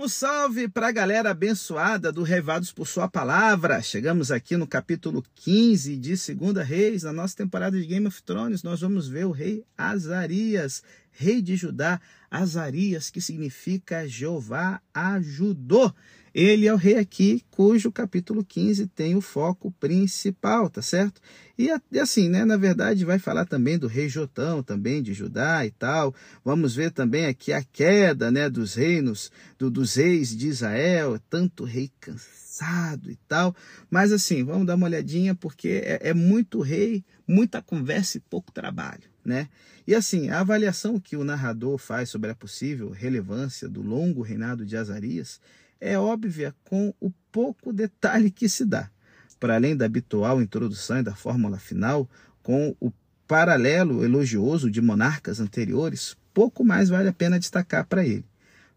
Um salve para a galera abençoada do Revados por Sua Palavra. Chegamos aqui no capítulo 15 de Segunda Reis, na nossa temporada de Game of Thrones. Nós vamos ver o rei Azarias, rei de Judá. Azarias, que significa Jeová ajudou. Ele é o rei aqui, cujo capítulo 15 tem o foco principal, tá certo? E assim, né, na verdade, vai falar também do rei Jotão, também de Judá e tal. Vamos ver também aqui a queda, né, dos reinos, do, dos reis de Israel, tanto rei cansado e tal. Mas assim, vamos dar uma olhadinha, porque é, é muito rei, muita conversa e pouco trabalho, né? E assim, a avaliação que o narrador faz sobre a possível relevância do longo reinado de Azarias é óbvia com o pouco detalhe que se dá. Para além da habitual introdução e da fórmula final, com o paralelo elogioso de monarcas anteriores, pouco mais vale a pena destacar para ele.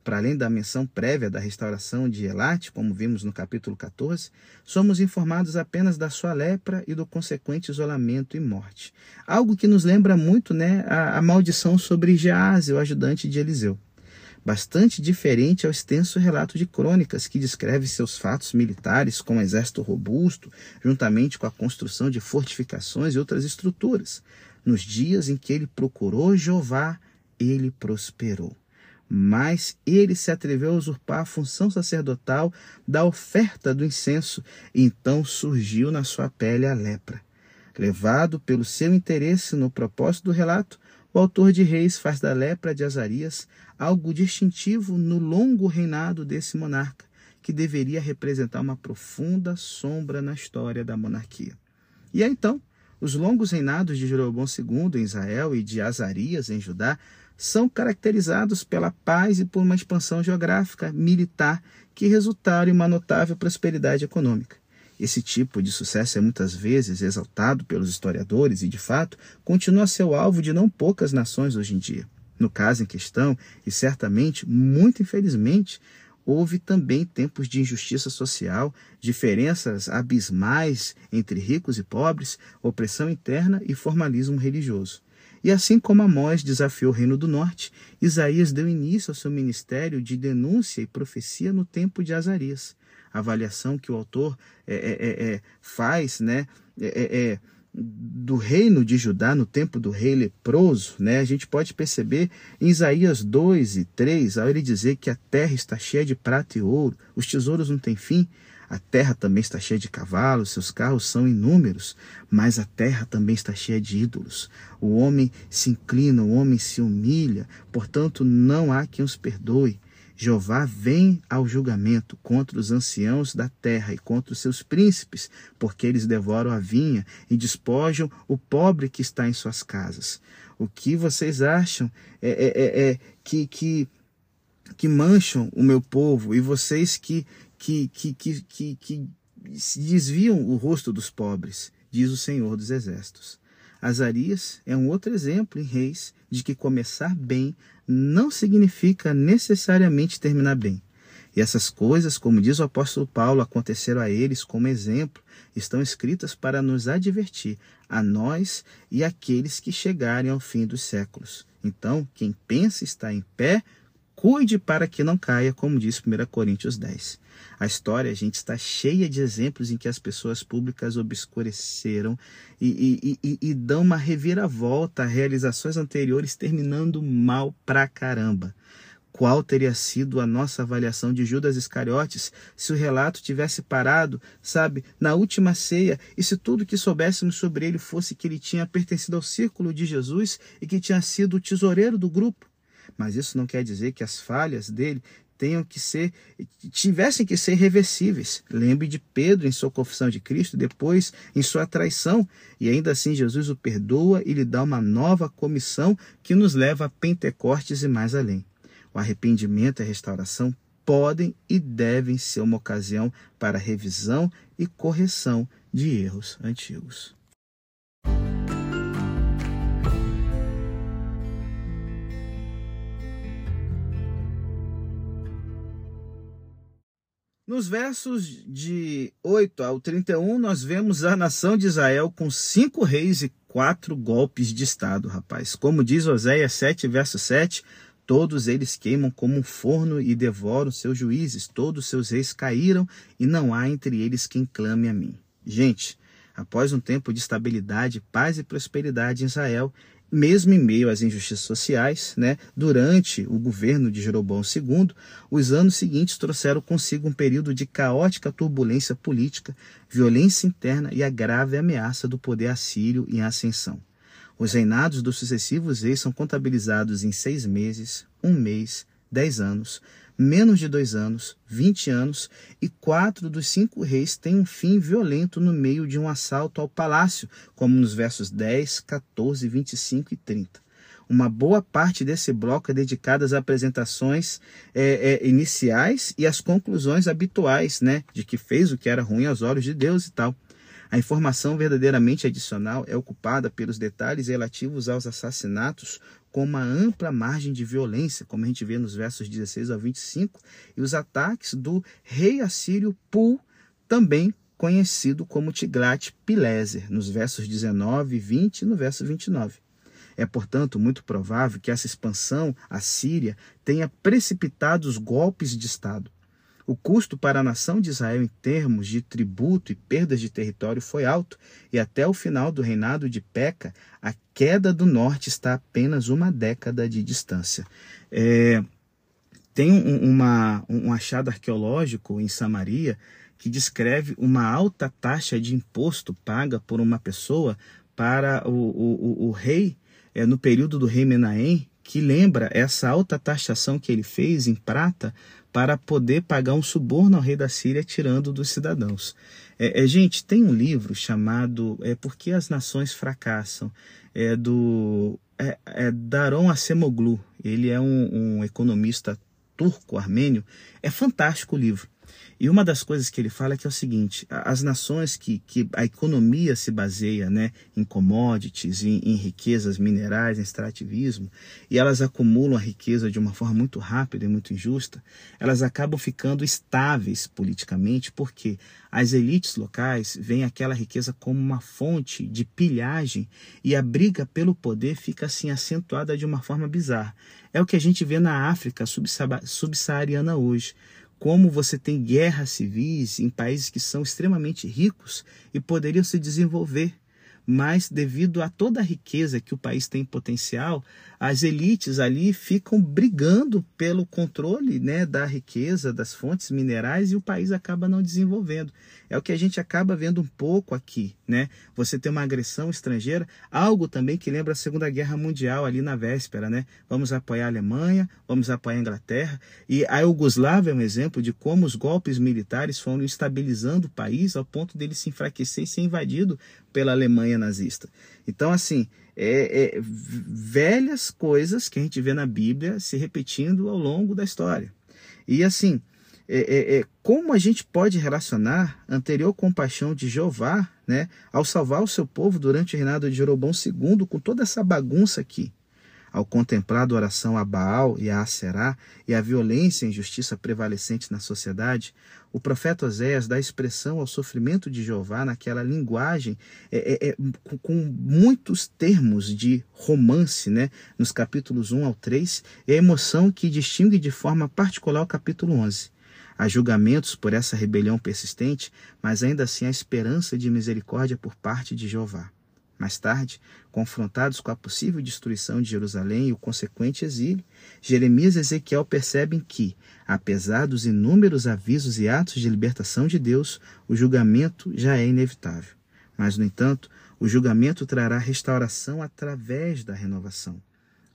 Para além da menção prévia da restauração de Elate, como vimos no capítulo 14, somos informados apenas da sua lepra e do consequente isolamento e morte. Algo que nos lembra muito né, a, a maldição sobre Gease, o ajudante de Eliseu bastante diferente ao extenso relato de crônicas que descreve seus fatos militares com um exército robusto, juntamente com a construção de fortificações e outras estruturas. Nos dias em que ele procurou Jeová, ele prosperou. Mas ele se atreveu a usurpar a função sacerdotal da oferta do incenso, e então surgiu na sua pele a lepra. Levado pelo seu interesse no propósito do relato, o autor de Reis faz da lepra de Azarias algo distintivo no longo reinado desse monarca, que deveria representar uma profunda sombra na história da monarquia. E aí, então, os longos reinados de Jeroboão II em Israel e de Azarias em Judá são caracterizados pela paz e por uma expansão geográfica, militar, que resultaram em uma notável prosperidade econômica. Esse tipo de sucesso é muitas vezes exaltado pelos historiadores e, de fato, continua a ser o alvo de não poucas nações hoje em dia. No caso em questão, e certamente, muito infelizmente, houve também tempos de injustiça social, diferenças abismais entre ricos e pobres, opressão interna e formalismo religioso. E assim como Amós desafiou o Reino do Norte, Isaías deu início ao seu ministério de denúncia e profecia no tempo de Azarias avaliação que o autor é, é, é, é faz, né? Do reino de Judá no tempo do rei leproso, né? A gente pode perceber em Isaías 2 e 3, ao ele dizer que a terra está cheia de prata e ouro, os tesouros não têm fim, a terra também está cheia de cavalos, seus carros são inúmeros, mas a terra também está cheia de ídolos. O homem se inclina, o homem se humilha, portanto não há quem os perdoe. Jeová vem ao julgamento contra os anciãos da terra e contra os seus príncipes, porque eles devoram a vinha e despojam o pobre que está em suas casas. O que vocês acham é, é, é, é que, que, que mancham o meu povo e vocês que, que, que, que, que, que desviam o rosto dos pobres, diz o Senhor dos Exércitos. Azarias é um outro exemplo em Reis de que começar bem não significa necessariamente terminar bem. E essas coisas, como diz o apóstolo Paulo, aconteceram a eles como exemplo, estão escritas para nos advertir, a nós e aqueles que chegarem ao fim dos séculos. Então, quem pensa estar em pé, cuide para que não caia, como diz 1 Coríntios 10. A história, a gente, está cheia de exemplos em que as pessoas públicas obscureceram e, e, e, e dão uma reviravolta a realizações anteriores, terminando mal pra caramba. Qual teria sido a nossa avaliação de Judas Iscariotes se o relato tivesse parado, sabe, na última ceia, e se tudo que soubéssemos sobre ele fosse que ele tinha pertencido ao círculo de Jesus e que tinha sido o tesoureiro do grupo? Mas isso não quer dizer que as falhas dele tenham que ser, tivessem que ser reversíveis. Lembre de Pedro em sua confissão de Cristo, depois em sua traição, e ainda assim Jesus o perdoa e lhe dá uma nova comissão que nos leva a Pentecostes e mais além. O arrependimento e a restauração podem e devem ser uma ocasião para revisão e correção de erros antigos. Nos versos de 8 ao 31, nós vemos a nação de Israel com cinco reis e quatro golpes de Estado, rapaz. Como diz Oséias 7, verso 7, Todos eles queimam como um forno e devoram seus juízes. Todos seus reis caíram e não há entre eles quem clame a mim. Gente, após um tempo de estabilidade, paz e prosperidade em Israel, mesmo em meio às injustiças sociais, né, durante o governo de Jeroboão II, os anos seguintes trouxeram consigo um período de caótica turbulência política, violência interna e a grave ameaça do poder assírio em ascensão. Os reinados dos sucessivos reis são contabilizados em seis meses, um mês, dez anos, menos de dois anos, vinte anos, e quatro dos cinco reis têm um fim violento no meio de um assalto ao palácio, como nos versos 10, 14, 25 e 30. Uma boa parte desse bloco é dedicada às apresentações é, é, iniciais e às conclusões habituais, né, de que fez o que era ruim aos olhos de Deus e tal. A informação verdadeiramente adicional é ocupada pelos detalhes relativos aos assassinatos com uma ampla margem de violência, como a gente vê nos versos 16 ao 25, e os ataques do rei assírio Pul, também conhecido como Tiglat-Pileser, nos versos 19 e 20 e no verso 29. É, portanto, muito provável que essa expansão assíria tenha precipitado os golpes de Estado. O custo para a nação de Israel em termos de tributo e perdas de território foi alto, e até o final do reinado de Peca, a queda do norte está apenas uma década de distância. É, tem um, uma, um achado arqueológico em Samaria que descreve uma alta taxa de imposto paga por uma pessoa para o, o, o rei é, no período do rei Menahem, que lembra essa alta taxação que ele fez em prata para poder pagar um suborno ao rei da Síria tirando dos cidadãos. É, é, gente, tem um livro chamado é, Por que as Nações Fracassam? É do é, é Daron Acemoglu. Ele é um, um economista turco-armênio. É fantástico o livro. E uma das coisas que ele fala é que é o seguinte: as nações que, que a economia se baseia né, em commodities, em, em riquezas minerais, em extrativismo, e elas acumulam a riqueza de uma forma muito rápida e muito injusta, elas acabam ficando estáveis politicamente, porque as elites locais veem aquela riqueza como uma fonte de pilhagem e a briga pelo poder fica assim acentuada de uma forma bizarra. É o que a gente vê na África subsaariana hoje como você tem guerras civis em países que são extremamente ricos e poderiam se desenvolver mas devido a toda a riqueza que o país tem potencial, as elites ali ficam brigando pelo controle né, da riqueza, das fontes minerais e o país acaba não desenvolvendo. É o que a gente acaba vendo um pouco aqui. Né? Você tem uma agressão estrangeira, algo também que lembra a Segunda Guerra Mundial ali na véspera. Né? Vamos apoiar a Alemanha, vamos apoiar a Inglaterra. E a Iugoslávia é um exemplo de como os golpes militares foram estabilizando o país ao ponto dele se enfraquecer e ser invadido pela Alemanha nazista. Então, assim, é, é, velhas coisas que a gente vê na Bíblia se repetindo ao longo da história. E assim, é, é, é como a gente pode relacionar anterior compaixão de Jeová né, ao salvar o seu povo durante o reinado de Jeroboão II com toda essa bagunça aqui? Ao contemplar a adoração a Baal e a Aserá e a violência e injustiça prevalecente na sociedade, o profeta Oséias dá expressão ao sofrimento de Jeová naquela linguagem é, é, é, com muitos termos de romance, né? nos capítulos 1 ao 3, e a emoção que distingue de forma particular o capítulo 11. Há julgamentos por essa rebelião persistente, mas ainda assim há esperança de misericórdia por parte de Jeová. Mais tarde, confrontados com a possível destruição de Jerusalém e o consequente exílio, Jeremias e Ezequiel percebem que, apesar dos inúmeros avisos e atos de libertação de Deus, o julgamento já é inevitável. Mas, no entanto, o julgamento trará restauração através da renovação.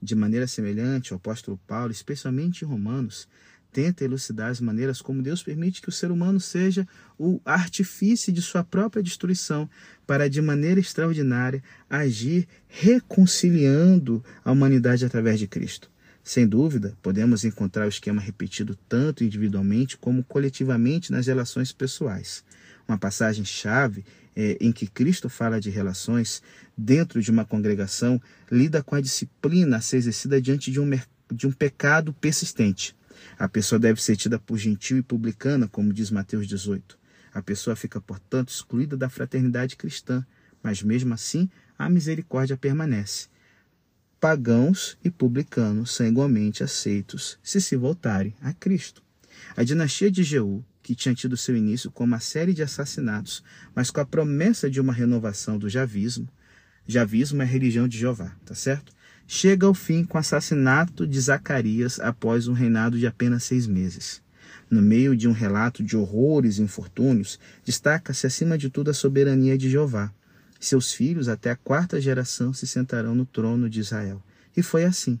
De maneira semelhante, o apóstolo Paulo, especialmente em Romanos, tenta elucidar as maneiras como Deus permite que o ser humano seja o artifício de sua própria destruição, para de maneira extraordinária agir reconciliando a humanidade através de Cristo. Sem dúvida, podemos encontrar o esquema repetido tanto individualmente como coletivamente nas relações pessoais. Uma passagem-chave é, em que Cristo fala de relações dentro de uma congregação lida com a disciplina a ser exercida diante de um, de um pecado persistente. A pessoa deve ser tida por gentil e publicana, como diz Mateus 18. A pessoa fica, portanto, excluída da fraternidade cristã, mas mesmo assim a misericórdia permanece. pagãos e publicanos são igualmente aceitos se se voltarem a Cristo. A dinastia de Jeú, que tinha tido seu início com uma série de assassinatos, mas com a promessa de uma renovação do javismo, javismo é a religião de Jeová, tá certo? Chega ao fim com o assassinato de Zacarias após um reinado de apenas seis meses. No meio de um relato de horrores e infortúnios, destaca-se acima de tudo a soberania de Jeová, seus filhos até a quarta geração se sentarão no trono de Israel. E foi assim.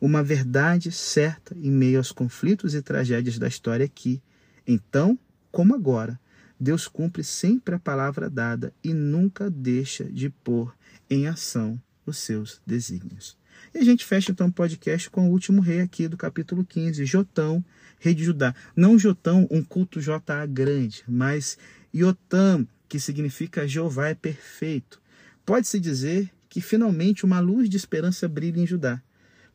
Uma verdade certa em meio aos conflitos e tragédias da história que, então, como agora, Deus cumpre sempre a palavra dada e nunca deixa de pôr em ação os seus desígnios. E a gente fecha então o podcast com o último rei aqui do capítulo 15, Jotão, rei de Judá. Não Jotão, um culto JA grande, mas Yotam, que significa Jeová é perfeito. Pode-se dizer que finalmente uma luz de esperança brilha em Judá.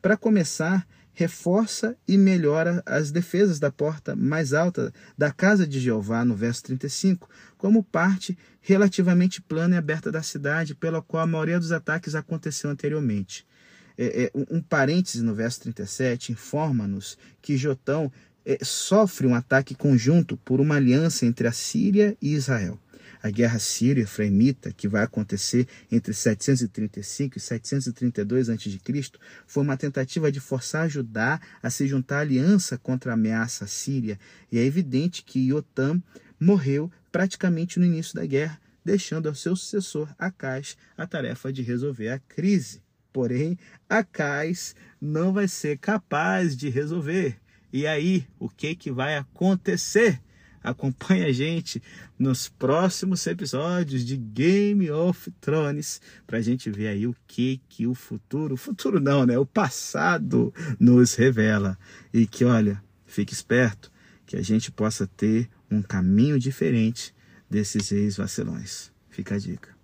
Para começar, reforça e melhora as defesas da porta mais alta da casa de Jeová, no verso 35, como parte relativamente plana e aberta da cidade, pela qual a maioria dos ataques aconteceu anteriormente. É, é, um parêntese no verso 37 informa-nos que Jotão é, sofre um ataque conjunto por uma aliança entre a Síria e Israel a guerra sírio-efraimita, que vai acontecer entre 735 e 732 a.C., foi uma tentativa de forçar Judá a se juntar à aliança contra a ameaça síria, e é evidente que Yotam morreu praticamente no início da guerra, deixando ao seu sucessor Acais a tarefa de resolver a crise. Porém, Acais não vai ser capaz de resolver. E aí, o que, que vai acontecer? Acompanhe a gente nos próximos episódios de Game of Thrones para a gente ver aí o que que o futuro, o futuro não, né? O passado nos revela e que olha, fique esperto que a gente possa ter um caminho diferente desses ex vacilões. Fica a dica.